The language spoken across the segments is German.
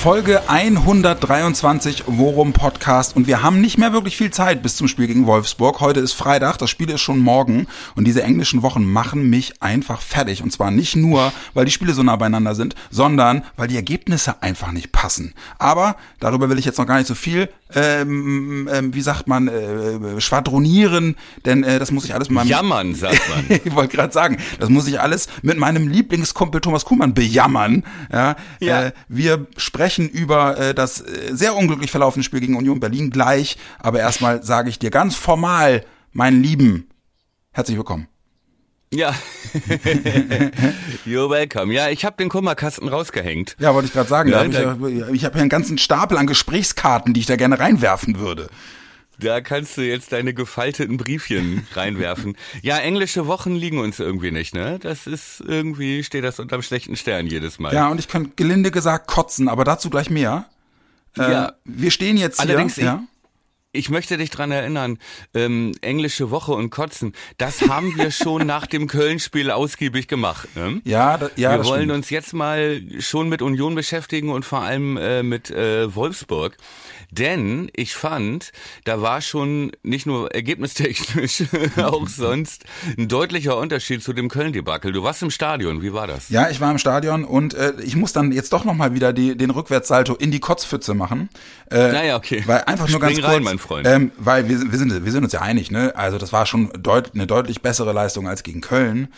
Folge 123 Worum Podcast und wir haben nicht mehr wirklich viel Zeit bis zum Spiel gegen Wolfsburg. Heute ist Freitag, das Spiel ist schon morgen und diese englischen Wochen machen mich einfach fertig und zwar nicht nur, weil die Spiele so nah beieinander sind, sondern weil die Ergebnisse einfach nicht passen. Aber darüber will ich jetzt noch gar nicht so viel, ähm, ähm, wie sagt man, äh, schwadronieren, denn äh, das muss ich alles mit meinem... Jammern, sagt man. ich wollte gerade sagen, das muss ich alles mit meinem Lieblingskumpel Thomas Kuhmann bejammern. Ja, Ja. Äh, wir sprechen über äh, das äh, sehr unglücklich verlaufene Spiel gegen Union Berlin gleich, aber erstmal sage ich dir ganz formal, mein Lieben, herzlich willkommen. Ja. You're welcome. Ja, ich habe den Kummerkasten rausgehängt. Ja, wollte ich gerade sagen, Ja, hab ich, ich habe hier einen ganzen Stapel an Gesprächskarten, die ich da gerne reinwerfen würde. Da kannst du jetzt deine gefalteten Briefchen reinwerfen. Ja, englische Wochen liegen uns irgendwie nicht, ne? Das ist irgendwie, steht das unterm schlechten Stern jedes Mal. Ja, und ich könnte gelinde gesagt kotzen, aber dazu gleich mehr. Äh, Ja. Wir stehen jetzt hier. Allerdings, ja. Ich möchte dich dran erinnern, ähm, englische Woche und Kotzen, das haben wir schon nach dem Köln-Spiel ausgiebig gemacht. Ne? Ja, da, ja, wir wollen stimmt. uns jetzt mal schon mit Union beschäftigen und vor allem äh, mit äh, Wolfsburg. Denn ich fand, da war schon nicht nur ergebnistechnisch, auch sonst ein deutlicher Unterschied zu dem Köln-Debakel. Du warst im Stadion, wie war das? Ja, ich war im Stadion und äh, ich muss dann jetzt doch noch mal wieder die, den Rückwärtssalto in die Kotzpfütze machen. Äh, Naja, okay. Weil einfach nur Spring ganz kurz, rein, mein Freund. Ähm, weil wir, wir, sind, wir sind uns ja einig, ne? Also das war schon deut eine deutlich bessere Leistung als gegen Köln.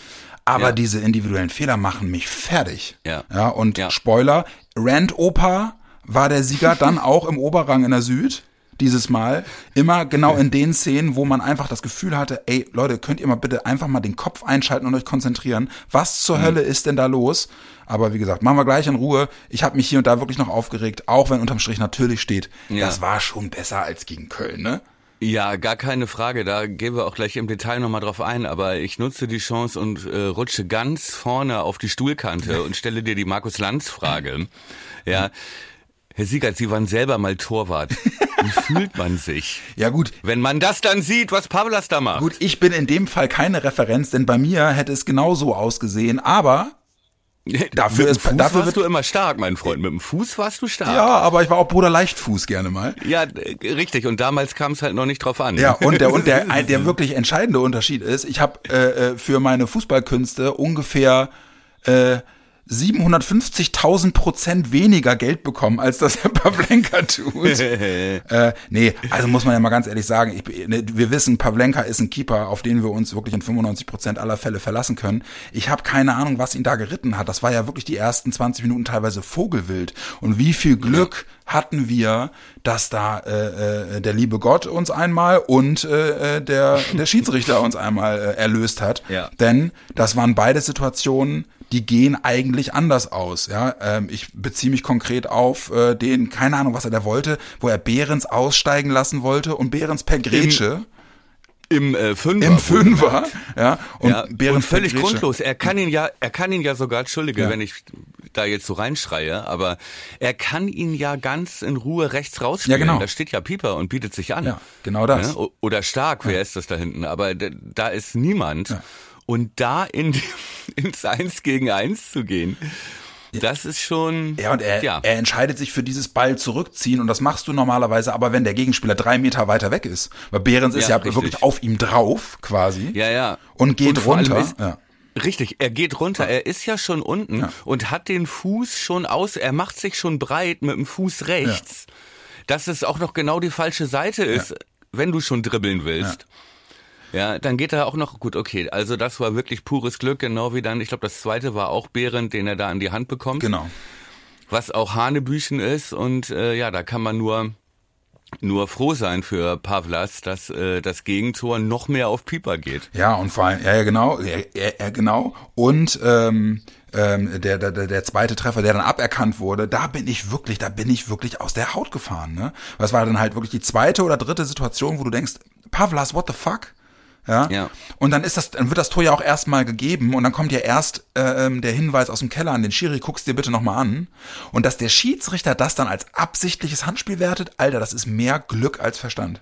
Aber Ja. diese individuellen Fehler machen mich fertig. Ja. Ja, und Ja. Spoiler, Rand Opa war der Sieger dann auch im Oberrang in der Süd. Dieses Mal immer genau in den Szenen, wo man einfach das Gefühl hatte, ey Leute, könnt ihr mal bitte einfach mal den Kopf einschalten und euch konzentrieren. Was zur Mhm. Hölle ist denn da los? Aber wie gesagt, machen wir gleich in Ruhe. Ich habe mich hier und da wirklich noch aufgeregt, auch wenn unterm Strich natürlich steht, Ja. das war schon besser als gegen Köln, ne? Ja, gar keine Frage. Da gehen wir auch gleich im Detail nochmal drauf ein. Aber ich nutze die Chance und äh, rutsche ganz vorne auf die Stuhlkante und stelle dir die Markus Lanz-Frage. Ja, Herr Siegert, Sie waren selber mal Torwart. Wie fühlt man sich, Ja gut, wenn man das dann sieht, was Pavlas da macht? gut, ich bin in dem Fall keine Referenz, denn bei mir hätte es genauso ausgesehen, aber dafür Mit dem ist- dafür warst du immer stark, mein Freund. Mit dem Fuß warst du stark. ja, aber ich war auch Bruder Leichtfuß gerne mal. Ja, äh, richtig. Und damals kam es halt noch nicht drauf an. Ja, und der und der der wirklich entscheidende Unterschied ist, ich habe äh, äh, für meine Fußballkünste ungefähr äh, 750.000 Prozent weniger Geld bekommen, als das Herr Pavlenka tut. äh, nee, also muss man ja mal ganz ehrlich sagen, ich, ne, wir wissen, Pavlenka ist ein Keeper, auf den wir uns wirklich in 95 Prozent aller Fälle verlassen können. Ich habe keine Ahnung, was ihn da geritten hat. Das war ja wirklich die ersten 20 Minuten teilweise Vogelwild. Und wie viel Glück hatten wir, dass da äh, äh, der liebe Gott uns einmal und äh, äh, der, der Schiedsrichter uns einmal äh, erlöst hat. Ja. Denn das waren beide Situationen, die gehen eigentlich anders aus. Ja, ähm, ich beziehe mich konkret auf äh, den, keine Ahnung, was er da wollte, wo er Behrens aussteigen lassen wollte und Behrens per Grätsche Im äh, Fünfer. im Fünfer, ja, und ja, Behrens und völlig grundlos. Er kann ihn ja, er kann ihn ja sogar, entschuldige, Ja. wenn ich da jetzt so reinschreie, aber er kann ihn ja ganz in Ruhe rechts rausspielen. Ja, genau. Da steht ja Pieper und bietet sich an. Ja, genau das. O- Oder stark, wer ist das da hinten? Aber da ist niemand. Und da in ins Eins gegen Eins zu gehen, das ist schon. Ja, und er, ja. er entscheidet sich für dieses Ball zurückziehen und das machst du normalerweise aber, wenn der Gegenspieler drei Meter weiter weg ist. Weil Behrens ist Ja, ja wirklich auf ihm drauf, quasi. ja, ja. Und geht allem runter. Ist, ja. Richtig, er geht runter. Er ist ja schon unten und hat den Fuß schon aus. Er macht sich schon breit mit dem Fuß rechts. Dass es auch noch genau die falsche Seite ist, wenn du schon dribbeln willst. Ja. dann geht er auch noch gut. Okay, also das war wirklich pures Glück, genau wie dann. Ich glaube, das zweite war auch Behrend, den er da in die Hand bekommt. Genau. Was auch Hanebüchen ist und äh, ja, da kann man nur nur froh sein für Pavlas, dass äh, das Gegentor noch mehr auf Pieper geht. Ja, und vor allem, ja, ja genau, ja, ja, genau. Und ähm, ähm, der, der, der zweite Treffer, der dann aberkannt wurde, da bin ich wirklich, da bin ich wirklich aus der Haut gefahren. Ne? Das war dann halt wirklich die zweite oder dritte Situation, wo du denkst, Pavlas, what the fuck? Ja? Ja. Und dann ist das, dann wird das Tor ja auch erstmal gegeben und dann kommt ja erst äh, ähm, der Hinweis aus dem Keller an den Schiri, guckst dir bitte nochmal an. Und dass der Schiedsrichter das dann als absichtliches Handspiel wertet, Alter, das ist mehr Glück als Verstand.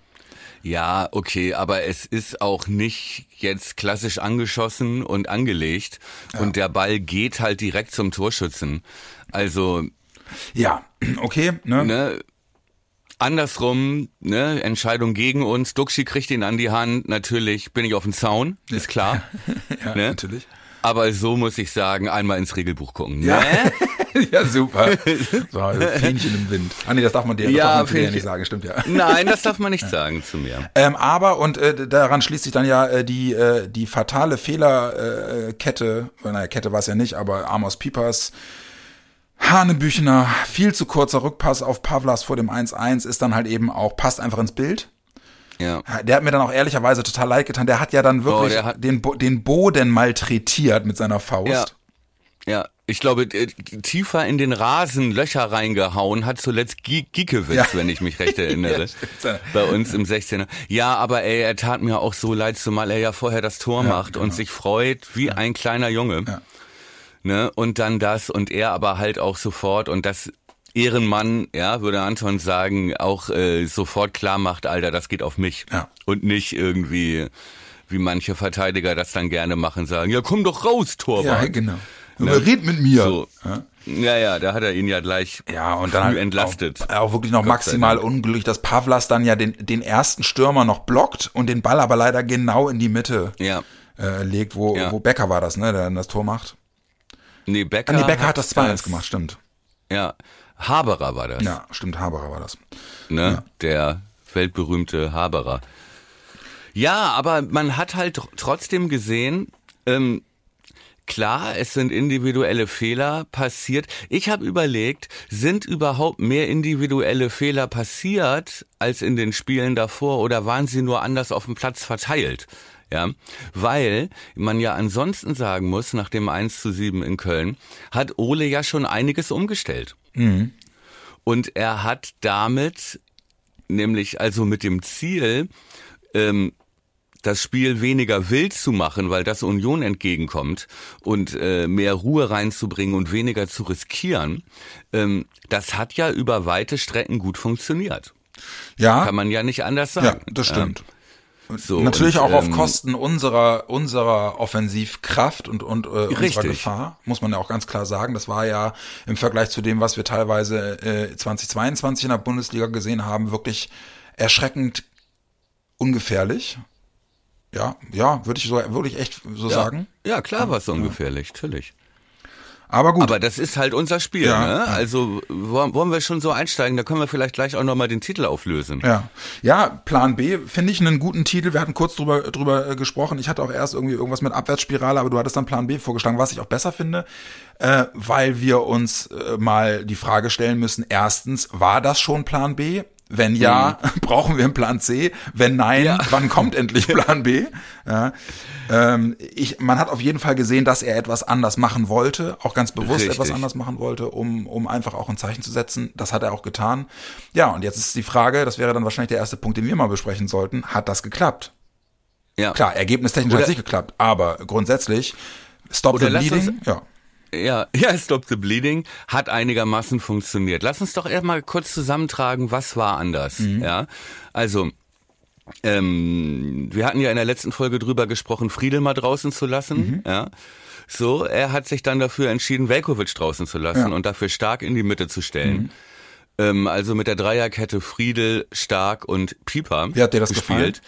Ja, okay, aber es ist auch nicht jetzt klassisch angeschossen und angelegt und der Ball geht halt direkt zum Torschützen. Also, Ja, okay, ne? ne, andersrum, ne, Entscheidung gegen uns, Duxi kriegt ihn an die Hand, natürlich bin ich auf dem Zaun, ist klar. ja, ne? natürlich. Aber so muss ich sagen, einmal ins Regelbuch gucken. Ja. Ne? ja, super. So, also Fähnchen im Wind. Ah nee, das darf man dir, Ja, darf man zu dir ja nicht sagen, stimmt ja. Nein, das darf man nicht sagen zu mir. Ähm, aber, und äh, daran schließt sich dann ja äh, die, äh, die fatale Fehlerkette, äh, naja, Kette war es ja nicht, aber Amos Piepers, Hanebüchner, viel zu kurzer Rückpass auf Pavlas vor dem 1-1 ist dann halt eben auch, passt einfach ins Bild. Ja. Der hat mir dann auch ehrlicherweise total leid getan. Der hat ja dann wirklich Oh, den, Bo den Boden malträtiert mit seiner Faust. Ja. Ja, ich glaube, äh, tiefer in den Rasen Löcher reingehauen hat zuletzt Gi- Giekewitz, Ja. wenn ich mich recht erinnere. Ja, bei uns im 16er. Ja, aber ey, er tat mir auch so leid, zumal er ja vorher das Tor macht und sich freut wie ein kleiner Junge. Ja. Ne? Und dann das und er aber halt auch sofort und das Ehrenmann, ja, würde Anton sagen, auch äh, sofort klar macht, Alter, das geht auf mich. Ja. Und nicht irgendwie, wie manche Verteidiger das dann gerne machen, sagen, ja, komm doch raus, Torwart. Ja, genau. Ne? Red mit mir. So. Ja. Ja, ja, da hat er ihn ja gleich Ja, und dann halt entlastet. Auch, auch wirklich noch Gott maximal unglücklich, dass Pavlas dann ja den, den ersten Stürmer noch blockt und den Ball aber leider genau in die Mitte Ja. äh, legt, wo, Ja. wo Becker war das, ne, der dann das Tor macht. Nee, Becker, Ah, nee, Becker hat das 2-1 gemacht, stimmt. Ja, Haberer war das. Ja, stimmt, Haberer war das. ne? Der weltberühmte Haberer. Ja, aber man hat halt tr- trotzdem gesehen, ähm, klar, es sind individuelle Fehler passiert. Ich habe überlegt, sind überhaupt mehr individuelle Fehler passiert als in den Spielen davor oder waren sie nur anders auf dem Platz verteilt? Ja, weil man ja ansonsten sagen muss, nach dem 1 zu 7 in Köln, hat Ole ja schon einiges umgestellt. Und er hat damit, nämlich also mit dem Ziel, ähm, das Spiel weniger wild zu machen, weil das Union entgegenkommt und äh, mehr Ruhe reinzubringen und weniger zu riskieren, ähm, das hat ja über weite Strecken gut funktioniert. Ja, Kann man ja nicht anders ja, sagen. das stimmt. So, Natürlich und, auch auf ähm, Kosten unserer unserer Offensivkraft und und äh, unserer. Gefahr, muss man ja auch ganz klar sagen. Das war ja im Vergleich zu dem, was wir teilweise äh, 2022 in der Bundesliga gesehen haben, wirklich erschreckend ungefährlich. Ja, ja, würde ich so würde ich echt so Ja, sagen. ja klar war es ungefährlich, natürlich. Aber gut. Aber das ist halt unser Spiel. Ja, ne? ja. Also wollen wollen wir schon so einsteigen, da können wir vielleicht gleich auch nochmal den Titel auflösen. Ja, ja, Plan B finde ich einen guten Titel. Wir hatten kurz drüber drüber äh, gesprochen. Ich hatte auch erst irgendwie irgendwas mit Abwärtsspirale, aber du hattest dann Plan B vorgeschlagen, was ich auch besser finde, äh, weil wir uns äh, mal die Frage stellen müssen: Erstens, war das schon Plan B? Wenn ja, brauchen wir einen Plan C? Wenn nein, Mhm. Ja. wann kommt endlich Plan B? Ja, ähm, ich, man hat auf jeden Fall gesehen, dass er etwas anders machen wollte, auch ganz bewusst Richtig. etwas anders machen wollte, um, um einfach auch ein Zeichen zu setzen. Das hat er auch getan. Ja, und jetzt ist die Frage, das wäre dann wahrscheinlich der erste Punkt, den wir mal besprechen sollten. Hat das geklappt? Ja. Klar, ergebnistechnisch hat es nicht geklappt, aber grundsätzlich, stop the bleeding. Ja. Ja, ja, Stop the Bleeding hat einigermaßen funktioniert. Lass uns doch erstmal kurz zusammentragen, was war anders. Ja, also ähm, wir hatten ja in der letzten Folge drüber gesprochen, Friedel mal draußen zu lassen. Ja, so er hat sich dann dafür entschieden, Velkovic draußen zu lassen Ja. und dafür stark in die Mitte zu stellen. Ähm, also mit der Dreierkette Friedel, Stark und Pieper Wie hat dir das gespielt.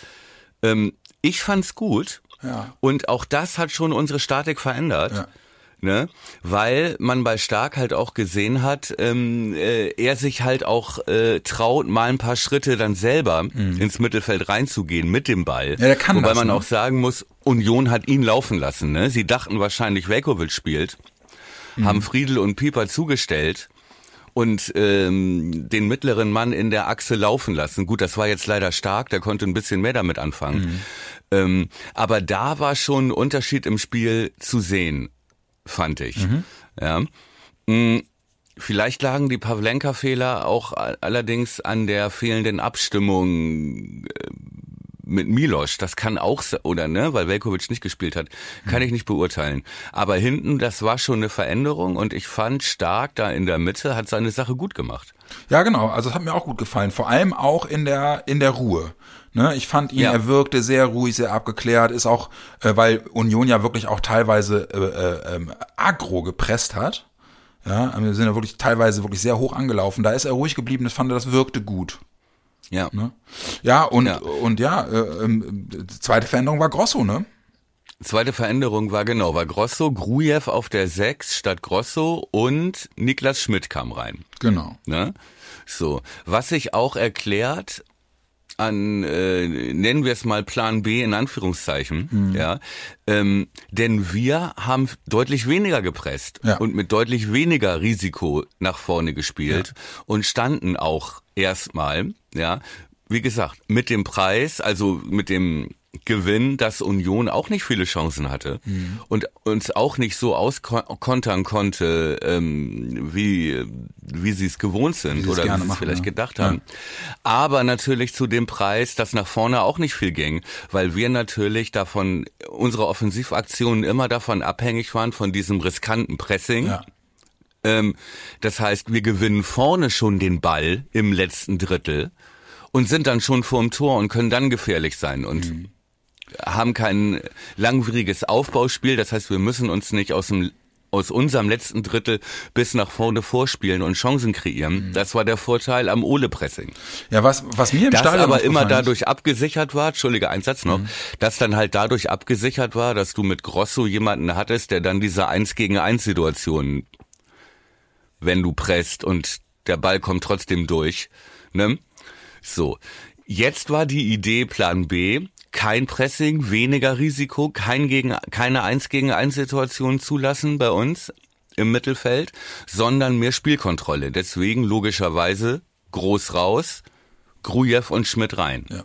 Ähm, ich fand's gut. Ja. Und auch das hat schon unsere Statik verändert. Ja. Ne? Weil man bei Stark halt auch gesehen hat, ähm, äh, er sich halt auch äh, traut, mal ein paar Schritte dann selber ins Mittelfeld reinzugehen mit dem Ball. Mhm. Ja, der kann Wobei das, man ne? auch sagen muss, Union hat ihn laufen lassen. Ne? Sie dachten wahrscheinlich, Velkovic spielt, Mhm. haben Friedel und Pieper zugestellt und ähm, den mittleren Mann in der Achse laufen lassen. Gut, das war jetzt leider stark, der konnte ein bisschen mehr damit anfangen. Mhm. Ähm, aber da war schon ein Unterschied im Spiel zu sehen, fand ich. Mhm. Ja. Mm, Vielleicht lagen die Pavlenka-Fehler auch allerdings an der fehlenden Abstimmung äh, mit Milos, das kann auch, oder ne, weil Velkovic nicht gespielt hat, kann mhm. ich nicht beurteilen. Aber hinten, das war schon eine Veränderung und ich fand Stark da in der Mitte hat seine Sache gut gemacht. Ja, genau. Also es hat mir auch gut gefallen. Vor allem auch in der in der Ruhe. Ne, ich fand ihn, ja. er wirkte sehr ruhig, sehr abgeklärt, ist auch, äh, weil Union ja wirklich auch teilweise äh, äh, ähm, aggro gepresst hat. Ja, wir sind ja wirklich teilweise wirklich sehr hoch angelaufen. Da ist er ruhig geblieben, das fand er, das wirkte gut. Ja. Ne? Ja, und ja, und ja äh, äh, zweite Veränderung war Grosso, ne? Zweite Veränderung war genau, war Grosso, Grujew auf der 6 statt Grosso und Niklas Schmidt kam rein. Genau. Ne? So, was sich auch erklärt, an, äh, nennen wir es mal Plan B in Anführungszeichen, mhm. ja, ähm, denn wir haben deutlich weniger gepresst ja. und mit deutlich weniger Risiko nach vorne gespielt ja. und standen auch erstmal, ja, wie gesagt, mit dem Preis, also mit dem Gewinn, dass Union auch nicht viele Chancen hatte mhm. und uns auch nicht so auskontern konnte, ähm, wie, wie sie es gewohnt sind oder wie sie es vielleicht ja. gedacht haben. Ja. Aber natürlich zu dem Preis, dass nach vorne auch nicht viel ging, weil wir natürlich davon, unsere Offensivaktionen immer davon abhängig waren, von diesem riskanten Pressing. Ja. Ähm, das heißt, wir gewinnen vorne schon den Ball im letzten Drittel und sind dann schon vorm Tor und können dann gefährlich sein. Und mhm haben kein langwieriges Aufbauspiel. Das heißt, wir müssen uns nicht aus dem aus unserem letzten Drittel bis nach vorne vorspielen und Chancen kreieren. Mhm. Das war der Vorteil am Ole-Pressing. Ja, was, was mir im das Stadion aber immer dadurch abgesichert war, entschuldige, ein Satz noch, mhm. dass dann halt dadurch abgesichert war, dass du mit Grosso jemanden hattest, der dann diese Eins gegen Eins Situation, wenn du presst und der Ball kommt trotzdem durch, ne? So. Jetzt war die Idee Plan B, kein Pressing, weniger Risiko, kein gegen, keine Eins gegen Eins Situation zulassen bei uns im Mittelfeld, sondern mehr Spielkontrolle. Deswegen logischerweise groß raus, Grujew und Schmidt rein. Ja.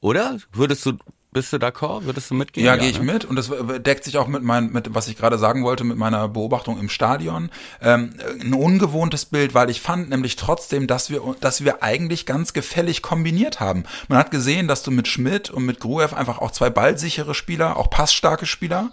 Oder? Würdest du bist du d'accord? Würdest du mitgehen? Ja, ja gehe ich ne? mit und das deckt sich auch mit mein, mit was ich gerade sagen wollte, mit meiner Beobachtung im Stadion. Ähm, ein ungewohntes Bild, weil ich fand nämlich trotzdem, dass wir, dass wir eigentlich ganz gefällig kombiniert haben. Man hat gesehen, dass du mit Schmidt und mit Gruev einfach auch zwei ballsichere Spieler, auch passstarke Spieler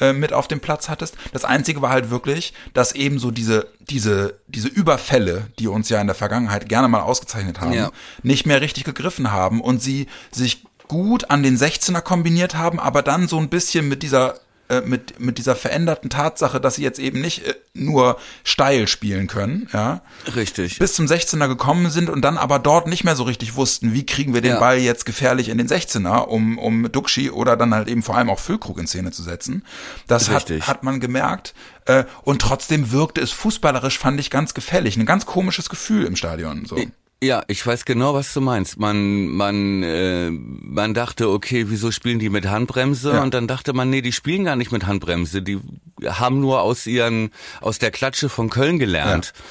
äh, mit auf dem Platz hattest. Das Einzige war halt wirklich, dass eben so diese, diese, diese Überfälle, die uns ja in der Vergangenheit gerne mal ausgezeichnet haben, ja. nicht mehr richtig gegriffen haben und sie sich gut an den 16er kombiniert haben, aber dann so ein bisschen mit dieser äh, mit, mit dieser veränderten Tatsache, dass sie jetzt eben nicht äh, nur steil spielen können, ja. Richtig. Bis zum 16er gekommen sind und dann aber dort nicht mehr so richtig wussten, wie kriegen wir den ja. Ball jetzt gefährlich in den 16er, um, um Duxi oder dann halt eben vor allem auch Füllkrug in Szene zu setzen. Das hat, hat man gemerkt. Äh, und trotzdem wirkte es fußballerisch, fand ich ganz gefällig. Ein ganz komisches Gefühl im Stadion. So. Ja, ich weiß genau, was du meinst. Man, man, äh, man dachte, okay, wieso spielen die mit Handbremse? Ja. Und dann dachte man, nee, die spielen gar nicht mit Handbremse. Die haben nur aus ihren, aus der Klatsche von Köln gelernt. Ja.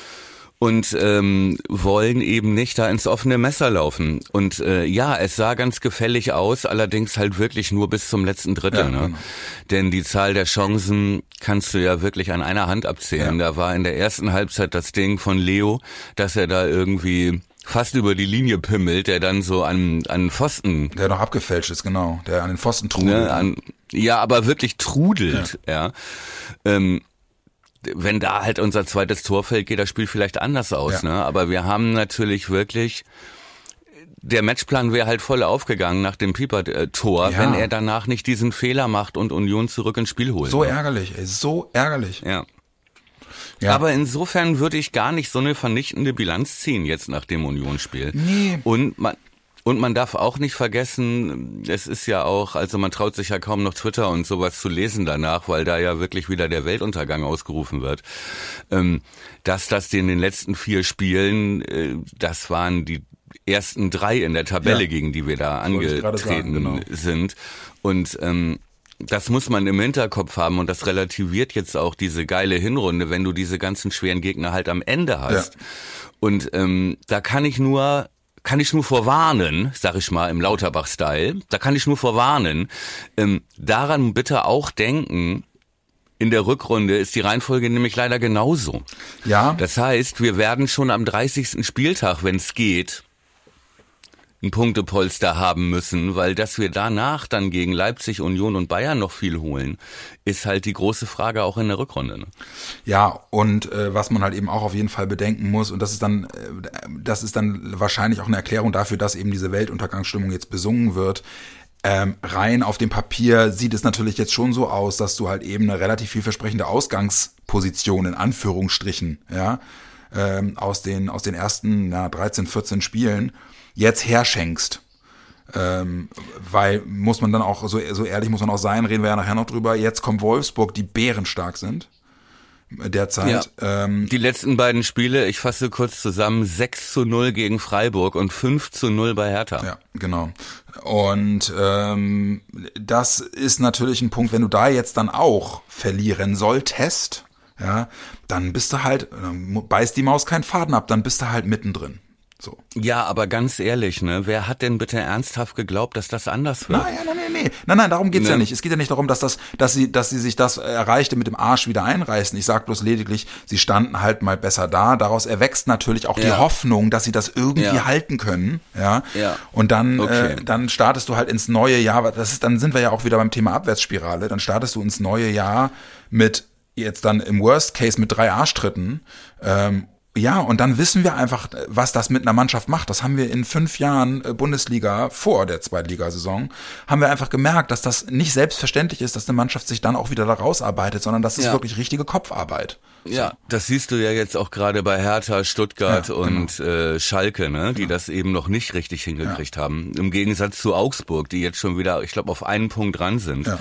Und ähm, wollen eben nicht da ins offene Messer laufen. Und äh, ja, es sah ganz gefällig aus, allerdings halt wirklich nur bis zum letzten Drittel. Ja, ne? Genau. Denn die Zahl der Chancen kannst du ja wirklich an einer Hand abzählen. Da war in der ersten Halbzeit das Ding von Leo, dass er da irgendwie fast über die Linie pimmelt, der dann so an, an Pfosten. Der noch abgefälscht ist, genau. Der an den Pfosten trudelt. Ne, an, ja, aber wirklich trudelt, ja. ja. Ähm, wenn da halt unser zweites Tor fällt, geht das Spiel vielleicht anders aus, ja. ne? Aber wir haben natürlich wirklich der Matchplan wäre halt voll aufgegangen nach dem Pieper-Tor, ja. wenn er danach nicht diesen Fehler macht und Union zurück ins Spiel holt. So ne? ärgerlich, ey, so ärgerlich. Ja. Ja. Aber insofern würde ich gar nicht so eine vernichtende Bilanz ziehen jetzt nach dem Unionsspiel. Nee. Und man, und man darf auch nicht vergessen, es ist ja auch, also man traut sich ja kaum noch Twitter und sowas zu lesen danach, weil da ja wirklich wieder der Weltuntergang ausgerufen wird. Ähm, dass das in den letzten vier Spielen, äh, das waren die ersten drei in der Tabelle, ja. gegen die wir da angetreten sagen, genau. sind. Und ähm, das muss man im Hinterkopf haben und das relativiert jetzt auch diese geile Hinrunde, wenn du diese ganzen schweren Gegner halt am Ende hast. Ja. Und ähm, da kann ich nur kann ich nur vorwarnen, sag ich mal im Lauterbach-Style, da kann ich nur vorwarnen, ähm, daran bitte auch denken, in der Rückrunde ist die Reihenfolge nämlich leider genauso. Ja. Das heißt, wir werden schon am 30. Spieltag, wenn es geht, ein Punktepolster haben müssen, weil dass wir danach dann gegen Leipzig, Union und Bayern noch viel holen, ist halt die große Frage auch in der Rückrunde. Ne? Ja, und äh, was man halt eben auch auf jeden Fall bedenken muss, und das ist dann, äh, das ist dann wahrscheinlich auch eine Erklärung dafür, dass eben diese Weltuntergangsstimmung jetzt besungen wird. Ähm, rein auf dem Papier sieht es natürlich jetzt schon so aus, dass du halt eben eine relativ vielversprechende Ausgangsposition in Anführungsstrichen, ja, ähm, aus den aus den ersten ja, 13, 14 Spielen jetzt herschenkst. Ähm, weil muss man dann auch, so, so ehrlich muss man auch sein, reden wir ja nachher noch drüber, jetzt kommt Wolfsburg, die bärenstark sind derzeit. Ja. Ähm, die letzten beiden Spiele, ich fasse kurz zusammen, 6 zu 0 gegen Freiburg und 5 zu 0 bei Hertha. Ja, genau. Und ähm, das ist natürlich ein Punkt, wenn du da jetzt dann auch verlieren solltest, ja, dann bist du halt, beißt die Maus keinen Faden ab, dann bist du halt mittendrin. So. Ja, aber ganz ehrlich, ne, wer hat denn bitte ernsthaft geglaubt, dass das anders wird? Nein, nein, nein, nein, nein, nein, darum geht's ne. ja nicht. Es geht ja nicht darum, dass das, dass sie, dass sie sich das Erreichte mit dem Arsch wieder einreißen. Ich sag bloß lediglich, sie standen halt mal besser da. Daraus erwächst natürlich auch ja. die Hoffnung, dass sie das irgendwie ja. halten können, ja. ja. Und dann, okay. äh, dann startest du halt ins neue Jahr. Das ist, dann sind wir ja auch wieder beim Thema Abwärtsspirale. Dann startest du ins neue Jahr mit jetzt dann im Worst Case mit drei Arschtritten ähm, ja, und dann wissen wir einfach, was das mit einer Mannschaft macht. Das haben wir in fünf Jahren äh, Bundesliga vor der Zweitligasaison, haben wir einfach gemerkt, dass das nicht selbstverständlich ist, dass eine Mannschaft sich dann auch wieder da rausarbeitet, sondern das ist ja. wirklich richtige Kopfarbeit. Ja, das siehst du ja jetzt auch gerade bei Hertha, Stuttgart ja, und genau. äh, Schalke, ne, die genau. das eben noch nicht richtig hingekriegt ja. haben. Im Gegensatz zu Augsburg, die jetzt schon wieder, ich glaube, auf einen Punkt dran sind. Ja.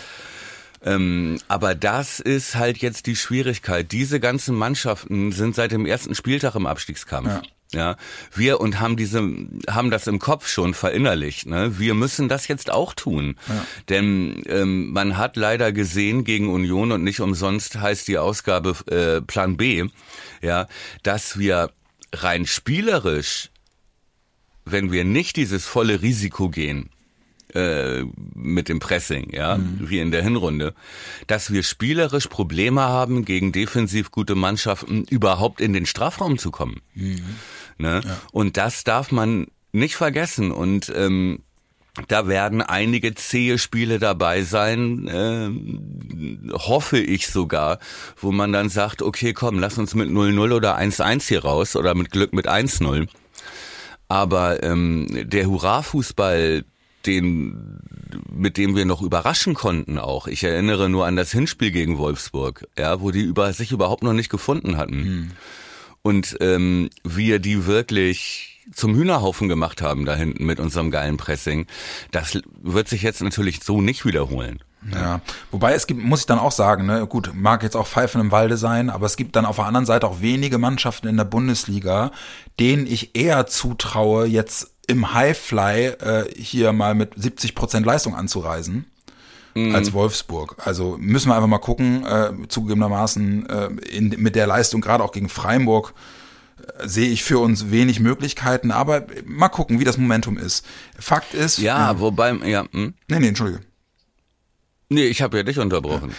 Ähm, aber das ist halt jetzt die Schwierigkeit. Diese ganzen Mannschaften sind seit dem ersten Spieltag im Abstiegskampf. Ja. Ja, wir und haben diese, haben das im Kopf schon verinnerlicht. Ne? Wir müssen das jetzt auch tun, ja. denn ähm, man hat leider gesehen gegen Union und nicht umsonst heißt die Ausgabe äh, Plan B, ja, dass wir rein spielerisch, wenn wir nicht dieses volle Risiko gehen, äh, mit dem Pressing, ja, mhm. wie in der Hinrunde, dass wir spielerisch Probleme haben, gegen defensiv gute Mannschaften überhaupt in den Strafraum zu kommen. Mhm. Ne? Ja. Und das darf man nicht vergessen. Und ähm, da werden einige zähe Spiele dabei sein, äh, hoffe ich sogar, wo man dann sagt, okay, komm, lass uns mit 0-0 oder 1-1 hier raus oder mit Glück mit 1-0. Aber ähm, der Hurra-Fußball, den, mit dem wir noch überraschen konnten auch. Ich erinnere nur an das Hinspiel gegen Wolfsburg, ja, wo die über, sich überhaupt noch nicht gefunden hatten. Hm. Und ähm, wir die wirklich zum Hühnerhaufen gemacht haben da hinten mit unserem geilen Pressing. Das wird sich jetzt natürlich so nicht wiederholen. Ja, wobei es gibt, muss ich dann auch sagen, ne, gut, mag jetzt auch Pfeifen im Walde sein, aber es gibt dann auf der anderen Seite auch wenige Mannschaften in der Bundesliga, denen ich eher zutraue, jetzt im Highfly äh, hier mal mit 70 Prozent Leistung anzureisen mhm. als Wolfsburg. Also müssen wir einfach mal gucken, äh, zugegebenermaßen äh, in, mit der Leistung, gerade auch gegen Freiburg, äh, sehe ich für uns wenig Möglichkeiten, aber mal gucken, wie das Momentum ist. Fakt ist. Ja, äh, wobei, ja. Hm? Nee, nee, entschuldige. Nee, ich habe ja dich unterbrochen.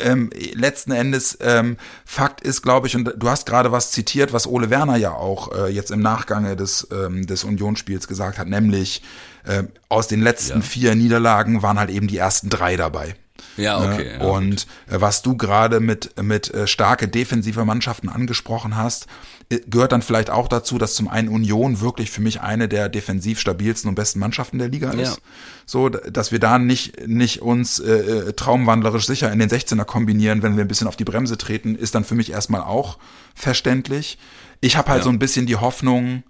Ähm, letzten Endes, ähm, Fakt ist, glaube ich, und du hast gerade was zitiert, was Ole Werner ja auch äh, jetzt im Nachgange des, ähm, des Unionsspiels gesagt hat, nämlich äh, aus den letzten ja. vier Niederlagen waren halt eben die ersten drei dabei. Ja, ne? okay. Ja, und gut. Äh, was du gerade mit, mit äh, starke defensive Mannschaften angesprochen hast, äh, gehört dann vielleicht auch dazu, dass zum einen Union wirklich für mich eine der defensiv stabilsten und besten Mannschaften der Liga ist. Ja. So, dass wir da nicht, nicht uns äh, traumwandlerisch sicher in den 16er kombinieren, wenn wir ein bisschen auf die Bremse treten, ist dann für mich erstmal auch verständlich. Ich habe halt ja. so ein bisschen die Hoffnung,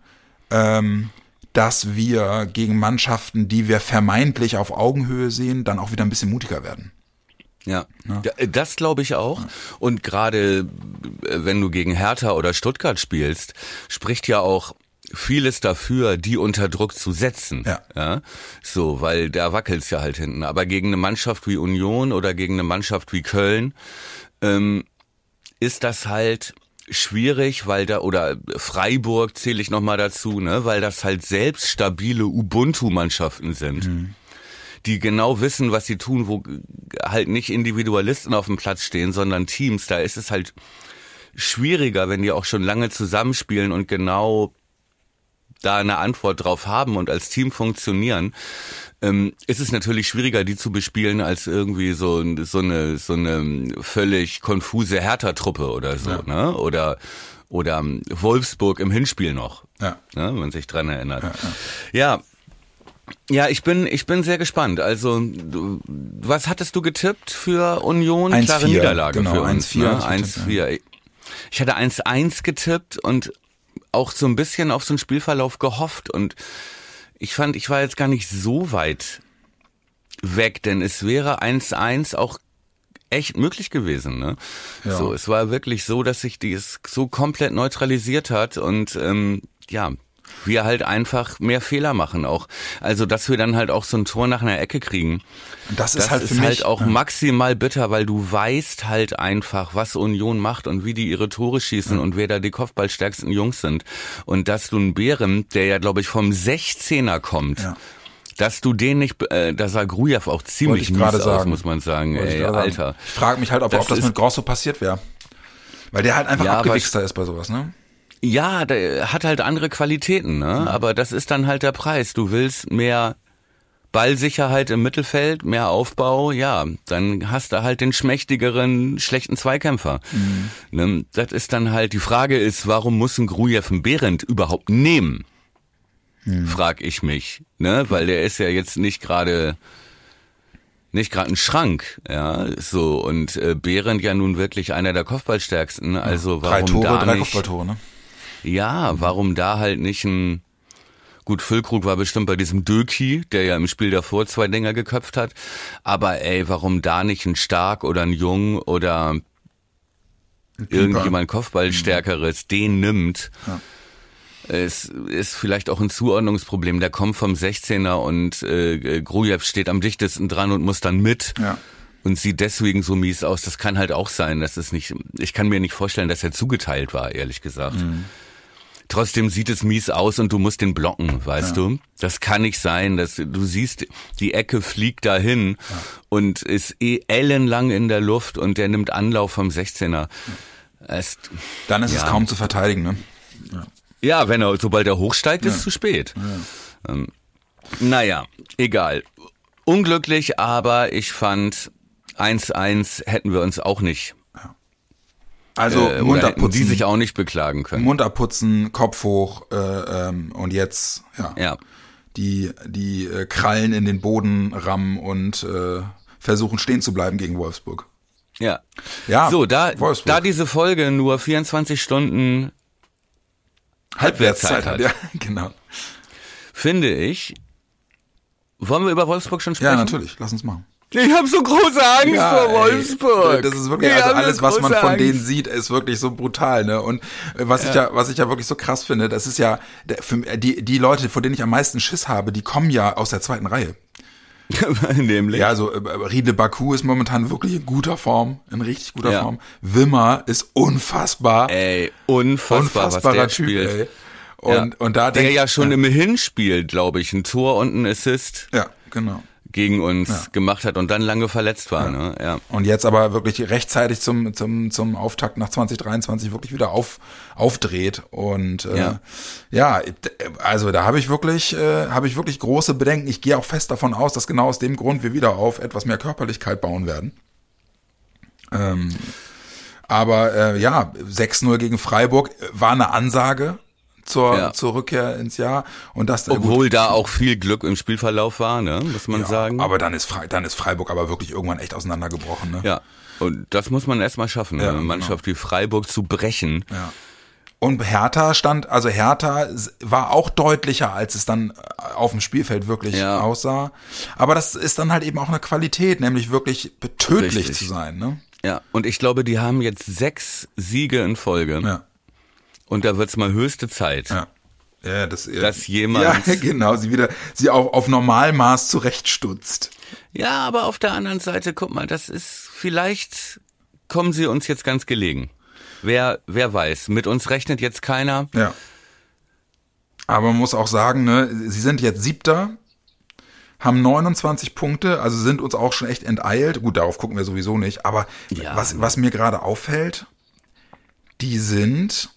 ähm, dass wir gegen Mannschaften, die wir vermeintlich auf Augenhöhe sehen, dann auch wieder ein bisschen mutiger werden. Ja, ja. Äh, das glaube ich auch. Und gerade äh, wenn du gegen Hertha oder Stuttgart spielst, spricht ja auch vieles dafür, die unter Druck zu setzen. Ja. ja? So, weil da wackelt's ja halt hinten. Aber gegen eine Mannschaft wie Union oder gegen eine Mannschaft wie Köln ähm, ist das halt schwierig, weil da oder Freiburg zähle ich noch mal dazu, ne, weil das halt selbst stabile Ubuntu-Mannschaften sind. Mhm die genau wissen, was sie tun, wo halt nicht Individualisten auf dem Platz stehen, sondern Teams. Da ist es halt schwieriger, wenn die auch schon lange zusammenspielen und genau da eine Antwort drauf haben und als Team funktionieren, ähm, ist es natürlich schwieriger, die zu bespielen, als irgendwie so, so eine, so eine völlig konfuse Hertha-Truppe oder so, ja. ne? Oder, oder Wolfsburg im Hinspiel noch. Ja. Ne? Wenn man sich dran erinnert. Ja, ja. Ja. Ich bin, ich bin sehr gespannt. Also, du, was hattest du getippt für Union? 1, Klare 4, Niederlage genau, für uns. 1-4. Ne? Ich 1-4. Ich hatte 1-1 getippt und auch so ein bisschen auf so einen Spielverlauf gehofft und ich fand, ich war jetzt gar nicht so weit weg, denn es wäre 1-1 auch echt möglich gewesen. Ne? Ja. So, es war wirklich so, dass sich dies so komplett neutralisiert hat und ähm, ja, wir halt einfach mehr Fehler machen auch. Also, dass wir dann halt auch so ein Tor nach einer Ecke kriegen. Das ist das halt für ist mich, halt auch ja. maximal bitter, weil du weißt halt einfach, was Union macht und wie die ihre Tore schießen ja. und wer da die Kopfballstärksten Jungs sind. Und dass du einen Bären, der ja, glaube ich, vom 16er kommt, ja dass du den nicht, äh, da sah Grujew auch ziemlich mies aus, sagen. muss man sagen. Ey, Alter. Ich frage mich halt, ob das, ob das mit Grosso passiert wäre. Weil der halt einfach ja, abgewichster ist bei sowas, ne? Ja, der hat halt andere Qualitäten, ne? Mhm. Aber das ist dann halt der Preis. Du willst mehr Ballsicherheit im Mittelfeld, mehr Aufbau, ja, dann hast du halt den schmächtigeren, schlechten Zweikämpfer. Mhm. Ne? Das ist dann halt, die Frage ist, warum muss ein Grujew einen Behrendt überhaupt nehmen? hm. frag ich mich, ne, weil der ist ja jetzt nicht gerade nicht gerade ein Schrank, ja, so und äh, Behrendt ja nun wirklich einer der Kopfballstärksten, also warum drei Tore, da drei nicht, Kopfballtore, ne? Ja, warum da halt nicht ein Gut, Füllkrug war bestimmt bei diesem Döki, der ja im Spiel davor zwei Dinger geköpft hat. Aber ey, warum da nicht ein Stark oder ein Jung oder ein irgendjemand Kopfballstärkeres den nimmt? Ja. Es ist vielleicht auch ein Zuordnungsproblem. Der kommt vom 16er und äh, Grujew steht am dichtesten dran und muss dann mit. Ja. Und sieht deswegen so mies aus. Das kann halt auch sein. Das ist nicht. Ich kann mir nicht vorstellen, dass er zugeteilt war, ehrlich gesagt. Mhm. Trotzdem sieht es mies aus und du musst den blocken, weißt ja. du? Das kann nicht sein, dass du siehst, die Ecke fliegt dahin ja. und ist eh ellenlang in der Luft und der nimmt Anlauf vom 16er. Es, Dann ist ja. es kaum zu verteidigen, ne? Ja. Wenn er, sobald er hochsteigt, ist es zu spät. Ja. Ähm, naja, egal. Unglücklich, aber ich fand 1-1 hätten wir uns auch nicht. Also äh, Mund abputzen. Die sich auch nicht beklagen können. Mund abputzen, Kopf hoch äh, ähm, und jetzt ja, ja. die die äh, Krallen in den Boden rammen und äh, versuchen stehen zu bleiben gegen Wolfsburg. Ja. Ja. So, da Wolfsburg. da diese Folge nur 24 Stunden Halbwertszeit hat. Ja, genau. Finde ich. Wollen wir über Wolfsburg schon sprechen? Ja, natürlich. Lass uns machen. Ich habe so große Angst ja, vor Wolfsburg. Ey, das ist wirklich, also alles, was man von Angst. denen sieht, ist wirklich so brutal, ne? Und äh, was ja. ich ja, was ich ja wirklich so krass finde, das ist ja, für, die, die Leute, vor denen ich am meisten Schiss habe, die kommen ja aus der zweiten Reihe. Nämlich. Ja, also äh, Riede Baku ist momentan wirklich in guter Form, in richtig guter ja. Form. Wimmer ist unfassbar. Ey, unfassbar, unfassbarer was der Typ, spielt. Ey. Und, ja. und da der ja schon ja. im Hinspiel, glaube ich, ein Tor und ein Assist. Ja, genau gegen uns ja. gemacht hat und dann lange verletzt war. Ja. Ne? Ja. Und jetzt aber wirklich rechtzeitig zum, zum, zum Auftakt nach 2023 wirklich wieder auf, aufdreht. Und äh, ja. ja, also da habe ich wirklich, äh, habe ich wirklich große Bedenken. Ich gehe auch fest davon aus, dass genau aus dem Grund wir wieder auf etwas mehr Körperlichkeit bauen werden. Ähm, aber äh, ja, 6-0 gegen Freiburg war eine Ansage zur, ja. zur Rückkehr ins Jahr. Und das, Obwohl gut, da auch viel Glück im Spielverlauf war, ne, muss man ja, sagen. Aber dann ist, Fre dann ist Freiburg aber wirklich irgendwann echt auseinandergebrochen. Ne? Ja, und das muss man erstmal schaffen, ja, eine genau. Mannschaft genau. wie Freiburg zu brechen. Ja. Und Hertha stand, also Hertha war auch deutlicher, als es dann äh, auf dem Spielfeld wirklich ja. aussah. Aber das ist dann halt eben auch eine Qualität, nämlich wirklich tödlich Richtig. zu sein. Ne? Ja, und ich glaube, die haben jetzt sechs Siege in Folge. Ja. Und da wird's mal höchste Zeit. Ja. Ja, das, dass jemand. Ja, genau, sie wieder, sie auch auf Normalmaß zurechtstutzt. Ja, aber auf der anderen Seite, guck mal, das ist, vielleicht kommen sie uns jetzt ganz gelegen. Wer, wer weiß, mit uns rechnet jetzt keiner. Ja. Aber man muss auch sagen, ne, sie sind jetzt Siebter, haben 29 Punkte, also sind uns auch schon echt enteilt. Gut, darauf gucken wir sowieso nicht. Aber ja. was, was mir gerade auffällt, die sind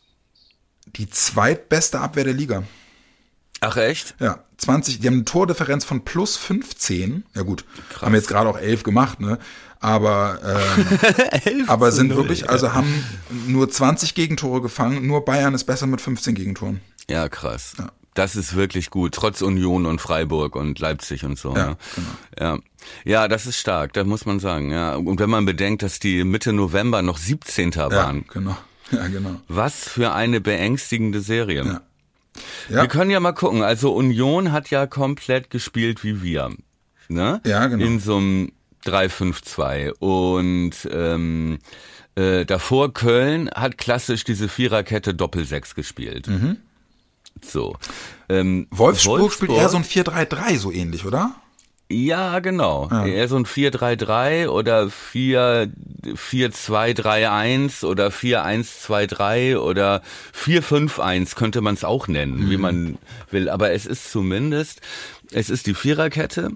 die zweitbeste Abwehr der Liga. Ach echt? Ja, 20, die haben eine Tordifferenz von plus 15. Ja gut, Krass. haben jetzt gerade auch 11 gemacht, ne? Aber, ähm, aber sind 0, wirklich, also haben nur 20 Gegentore gefangen, nur Bayern ist besser mit 15 Gegentoren. Ja, krass. Ja. Das ist wirklich gut, trotz Union und Freiburg und Leipzig und so. Ja, ne? genau. ja. ja, das ist stark, das muss man sagen. Ja, und wenn man bedenkt, dass die Mitte November noch 17. waren. Ja, genau. Ja, genau. Was für eine beängstigende Serie. Ja. Ja. Wir können ja mal gucken. Also Union hat ja komplett gespielt wie wir. Ne? Ja, genau. In so einem 3-5-2. Und ähm, äh, davor Köln hat klassisch diese Viererkette Doppel-6 gespielt. Mhm. So. Ähm, Wolfsburg, Wolfsburg spielt eher so ein 4-3-3, so ähnlich, oder? Ja, genau. Ja. Eher so ein 4-3-3 oder 4-2-3-1 oder 4-1-2-3 oder 4-5-1 könnte man es auch nennen, mhm. wie man will. Aber es ist zumindest, es ist die Viererkette.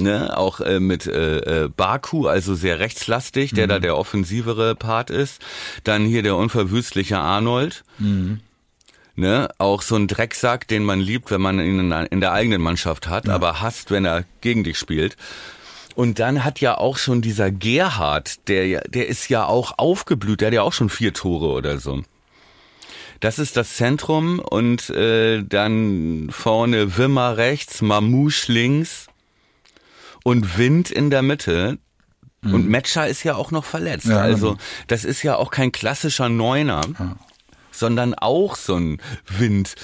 Ne, auch äh, mit äh, äh, Baku, also sehr rechtslastig, der mhm. da der offensivere Part ist. Dann hier der unverwüstliche Arnold. Mhm ne, auch so ein Drecksack, den man liebt, wenn man ihn in der eigenen Mannschaft hat, ja. aber hasst, wenn er gegen dich spielt. Und dann hat ja auch schon dieser Gerhard, der, der ist ja auch aufgeblüht, der hat ja auch schon vier Tore oder so. Das ist das Zentrum und äh, dann vorne Wimmer rechts, Mamouche links und Wind in der Mitte. Mhm. Und Metscher ist ja auch noch verletzt. Ja, also genau. das ist ja auch kein klassischer Neuner. Ja sondern auch so ein Wind.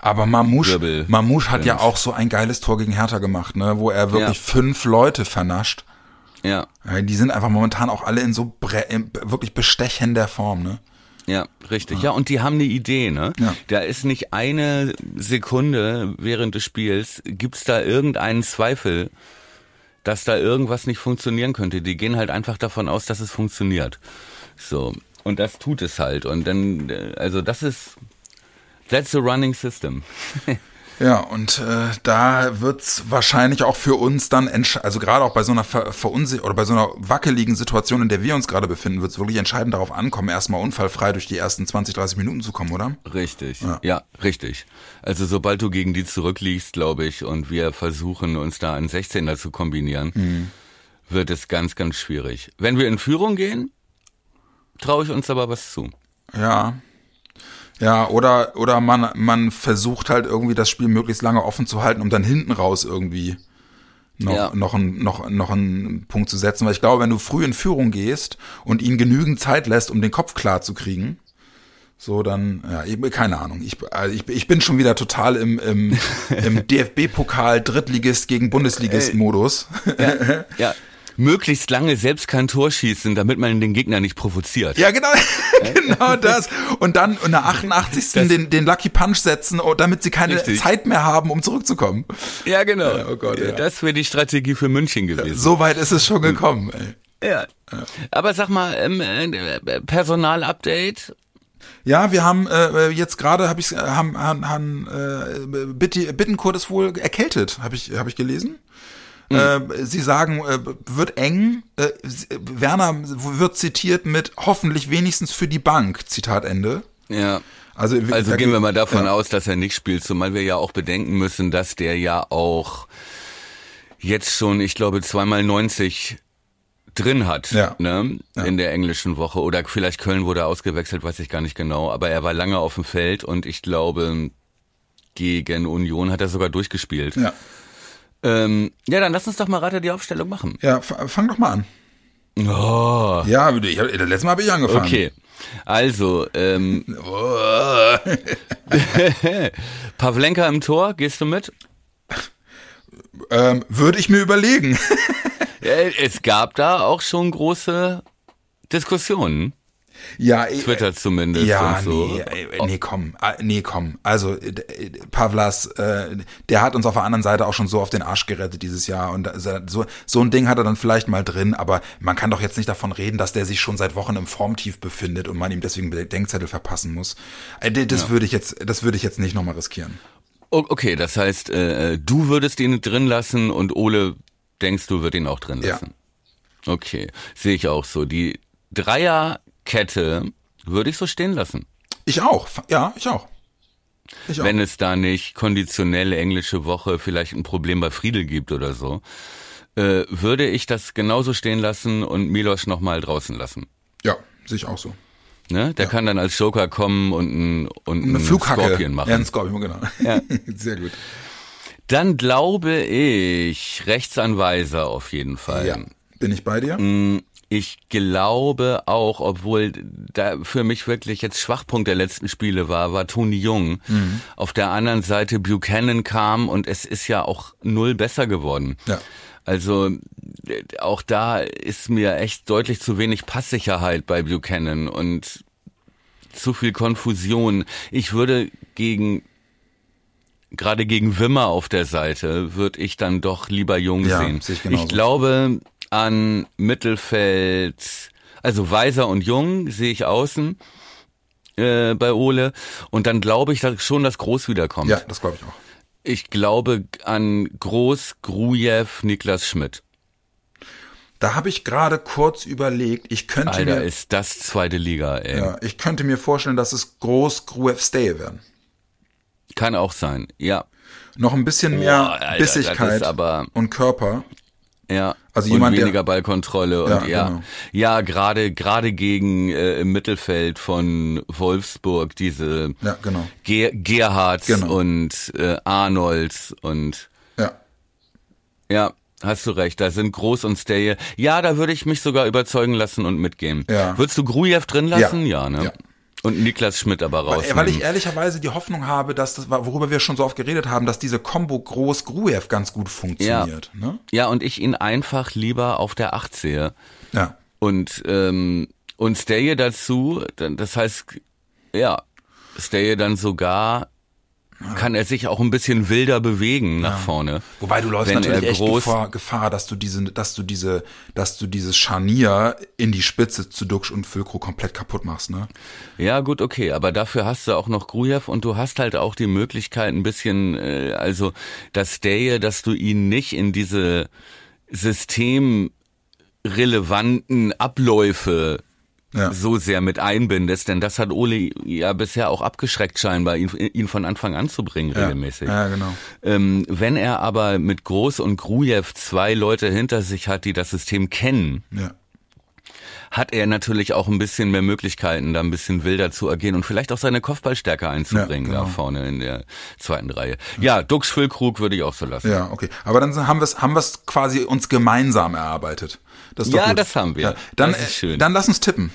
Aber Mamouche, Mamouche hat ja auch so ein geiles Tor gegen Hertha gemacht, ne, wo er wirklich ja. fünf Leute vernascht. Ja. Die sind einfach momentan auch alle in so in wirklich bestechender Form, ne? Ja, richtig. Ja. ja, und die haben eine Idee, ne? Ja. Da ist nicht eine Sekunde während des Spiels, gibt's da irgendeinen Zweifel, dass da irgendwas nicht funktionieren könnte. Die gehen halt einfach davon aus, dass es funktioniert. So. Und das tut es halt. Und dann, äh, also das ist, that's the running system. Ja, und äh, da wird's wahrscheinlich auch für uns dann, also gerade auch bei so einer ver verunsicher oder bei so einer wackeligen Situation, in der wir uns gerade befinden, wird's wirklich entscheidend darauf ankommen, erstmal unfallfrei durch die ersten 20, 30 Minuten zu kommen, oder? Richtig, ja, ja richtig. Also sobald du gegen die zurückliegst, glaube ich, und wir versuchen uns da einen 16er zu kombinieren, mhm. wird es ganz, ganz schwierig. Wenn wir in Führung gehen, traue ich uns aber was zu. Ja. Ja, oder, oder man, man versucht halt irgendwie das Spiel möglichst lange offen zu halten, um dann hinten raus irgendwie noch, ja. noch, ein, noch, noch einen Punkt zu setzen. Weil ich glaube, wenn du früh in Führung gehst und ihnen genügend Zeit lässt, um den Kopf klar zu kriegen, so dann, ja, ich, keine Ahnung. Ich, also ich, ich bin schon wieder total im, im, im DFB-Pokal Drittligist gegen Bundesligist-Modus. Ja, ja, möglichst lange selbst kein Tor schießen, damit man den Gegner nicht provoziert. Ja, genau, genau das. Und dann in der 88. Das, den, den Lucky Punch setzen, oh, damit sie keine richtig. Zeit mehr haben, um zurückzukommen. Ja, genau. Ja, oh Gott, ja. Das wäre die Strategie für München gewesen. so weit ist es schon gekommen. Ey. Ja. ja. Aber sag mal, ähm, äh, Personalupdate. Ja, wir haben äh, jetzt gerade habe ich haben, haben, haben äh, Bittenkurt ist wohl erkältet, habe ich habe ich gelesen. Mhm. Äh, sie sagen, äh, wird eng. Äh, Werner wird zitiert mit hoffentlich wenigstens für die Bank. Zitat Ende. Ja. Also, also gehen wir mal davon ja. aus, dass er nicht spielt, zumal wir ja auch bedenken müssen, dass der ja auch jetzt schon, ich glaube, zweimal 90 drin hat ja. Ne, ja. in der englischen Woche. Oder vielleicht Köln wurde ausgewechselt, weiß ich gar nicht genau. Aber er war lange auf dem Feld und ich glaube, gegen Union hat er sogar durchgespielt. Ja. Ähm, ja, dann lass uns doch mal Rate die Aufstellung machen. Ja, fang doch mal an. Oh. Ja, ich, letztes Mal habe ich angefangen. Okay. Also, ähm, Pavlenka im Tor, gehst du mit? Ähm, Würde ich mir überlegen. es gab da auch schon große Diskussionen. Ja, Twitter zumindest. Ja, so. nee, nee, komm, ah, nee, komm. Also Pavlas, äh, der hat uns auf der anderen Seite auch schon so auf den Arsch gerettet dieses Jahr und so so ein Ding hat er dann vielleicht mal drin, aber man kann doch jetzt nicht davon reden, dass der sich schon seit Wochen im Formtief befindet und man ihm deswegen Denkzettel verpassen muss. Äh, das ja. würde ich jetzt, das würde ich jetzt nicht nochmal riskieren. Okay, das heißt, äh, du würdest ihn drin lassen und Ole denkst du, wird ihn auch drin lassen. Ja. Okay, sehe ich auch so. Die Dreier Kette würde ich so stehen lassen. Ich auch, ja, ich auch. Ich auch. Wenn es da nicht konditionelle englische Woche vielleicht ein Problem bei Friedel gibt oder so, äh, würde ich das genauso stehen lassen und Milos nochmal draußen lassen. Ja, sehe ich auch so. Ne? Der kann dann als Joker kommen und ein, und Eine ein Flughacke. Scorpion machen. Ja, ein Scorpion, genau. Ja. Sehr gut. Dann glaube ich Rechtsanweiser auf jeden Fall. Ja. Bin ich bei dir? Ich glaube auch, obwohl da für mich wirklich jetzt Schwachpunkt der letzten Spiele war, war Toni Jung. Mhm. Auf der anderen Seite Buchanan kam und es ist ja auch null besser geworden. Ja. Also auch da ist mir echt deutlich zu wenig Passsicherheit bei Buchanan und zu viel Konfusion. Ich würde gegen gerade gegen Wimmer auf der Seite würde ich dann doch lieber Jung Ja, sehen. sehe ich genauso. glaube an Mittelfeld, also Weiser und Jung sehe ich außen äh, bei Ole und dann glaube ich dass schon, dass Groß wiederkommt. Ja, das glaube ich auch. Ich glaube an Groß, Grujew, Niklas Schmidt. Da habe ich gerade kurz überlegt, ich könnte Alter, mir ist das zweite Liga, ey. ja, ich könnte mir vorstellen, dass es groß Gruev Stay werden. Kann auch sein, ja. Noch ein bisschen mehr Boah, Alter, Bissigkeit aber- und Körper. Ja. Also und jemand, der- weniger Ballkontrolle und Ja, ja, genau. ja, gerade gerade gegen äh, im Mittelfeld von Wolfsburg diese Ja, genau. Ger Gerhards Genau. und äh, Arnolds und Ja. ja, hast du recht, da sind Groß und Stay. Ja, da würde ich mich sogar überzeugen lassen und mitgehen. Ja. Würdest du Grujew drin lassen? Ja. Ja, ne? Ja. Und Niklas Schmidt aber raus. Weil, weil ich ehrlicherweise die Hoffnung habe, dass das, worüber wir schon so oft geredet haben, dass diese Combo groß Gruev ganz gut funktioniert. Ne? ja, und ich ihn einfach lieber auf der 8 sehe. Ja. Und, ähm, und Staye dazu, das heißt, ja, Staye dann sogar, kann er sich auch ein bisschen wilder bewegen nach vorne. Wobei du läufst Wenn natürlich echt Gefahr, Gefahr, dass du diese, dass du diese, dass du dieses Scharnier in die Spitze zu Duxch und Füllkrug komplett kaputt machst, ne? Ja, gut, okay, aber dafür hast du auch noch Grujew und du hast halt auch die Möglichkeit ein bisschen, äh, also das Staye, dass du ihn nicht in diese systemrelevanten Abläufe Ja. so sehr mit einbindest, denn das hat Ole ja bisher auch abgeschreckt scheinbar, ihn, ihn von Anfang an zu bringen regelmäßig. Ja, genau. Ähm, wenn er aber mit Groß und Grujew zwei Leute hinter sich hat, die das System kennen, Ja. hat er natürlich auch ein bisschen mehr Möglichkeiten, da ein bisschen wilder zu agieren und vielleicht auch seine Kopfballstärke einzubringen Ja, genau. da vorne in der zweiten Reihe. Ja, Dux Füllkrug würde ich auch so lassen. Ja, okay. Aber dann haben wir es haben wir's quasi uns gemeinsam erarbeitet. Das Ja, gut. das haben wir. Dann, Das ist schön. dann lass uns tippen.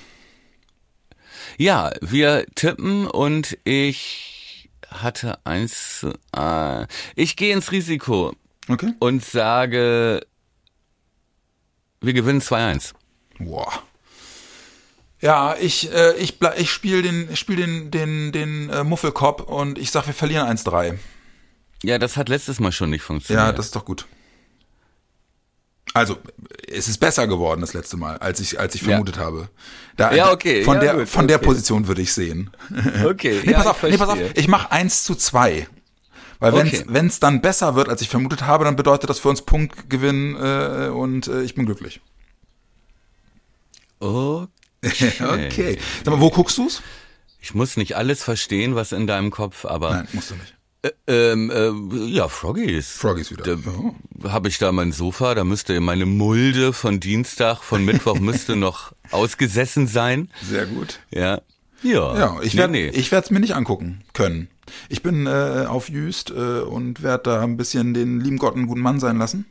Ja, wir tippen und ich hatte eins, äh, ich gehe ins Risiko Okay. und sage, wir gewinnen 2-1. Boah. Ja, ich, äh, ich, ich spiele den, spiel den, den, den äh, Muffelkopf und ich sag, wir verlieren 1-3. Ja, das hat letztes Mal schon nicht funktioniert. Ja, das ist doch gut. Also, es ist besser geworden das letzte Mal, als ich, als ich Ja. vermutet habe. Da, Ja, okay, Von, ja, der, gut, von der okay. Position würde ich sehen. Okay, Nee, ja, pass auf, ich nee, pass auf, ich mache 1 zu 2. Weil wenn's Okay. wenn's dann besser wird, als ich vermutet habe, dann bedeutet das für uns Punktgewinn äh, und äh, ich bin glücklich. Okay. okay. Sag mal, wo guckst du's? Ich muss nicht alles verstehen, was in deinem Kopf, aber Nein, musst du nicht. Äh, ähm, äh, ja, Froggies. Froggies wieder. Da Ja. habe ich da mein Sofa, da müsste meine Mulde von Dienstag, von Mittwoch müsste noch ausgesessen sein. Sehr gut. Ja. Ja, Ja, ich Nee, werde nee. ich werde es mir nicht angucken können. Ich bin äh, auf Jüst äh, und werde da ein bisschen den lieben Gott einen guten Mann sein lassen.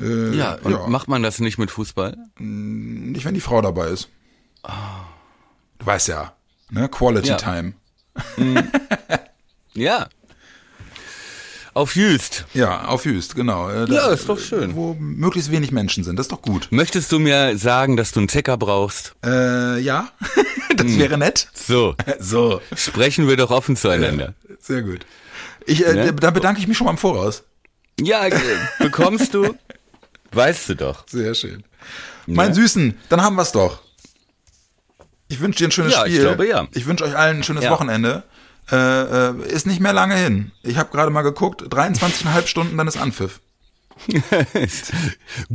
Äh, ja, und macht man das nicht mit Fußball? nicht, wenn die Frau dabei ist. Du weißt ja, ne? Quality Ja. Time. Ja. Auf Jüst. Ja, auf Jüst, genau. Äh, da- Ja, ist doch schön. Wo möglichst wenig Menschen sind, das ist doch gut. Möchtest du mir sagen, dass du einen Ticker brauchst? Äh, ja, das Hm. wäre nett. So, So, sprechen wir doch offen zueinander. sehr gut. Ich, äh, Ne? Da bedanke ich mich schon mal im Voraus. Ja, äh, bekommst du? Weißt du doch. Sehr schön. Mein Süßen, dann haben wir's doch. Ich wünsche dir ein schönes Ja, ich Spiel. glaube, ja. Ich wünsche euch allen ein schönes Ja. Wochenende. Äh, äh, ist nicht mehr lange hin. Ich habe gerade mal geguckt, 23,5 Stunden, dann ist Anpfiff.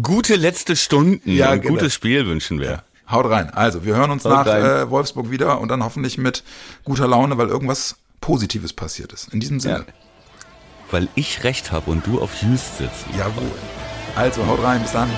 Gute letzte Stunden Ja, und genau. gutes Spiel wünschen wir. Haut rein. Also, wir hören uns Haut nach äh, Wolfsburg wieder und dann hoffentlich mit guter Laune, weil irgendwas Positives passiert ist. In diesem Sinne. Ja. Weil ich recht habe und du auf Just sitzt. Jawohl. Also haut rein, bis dann.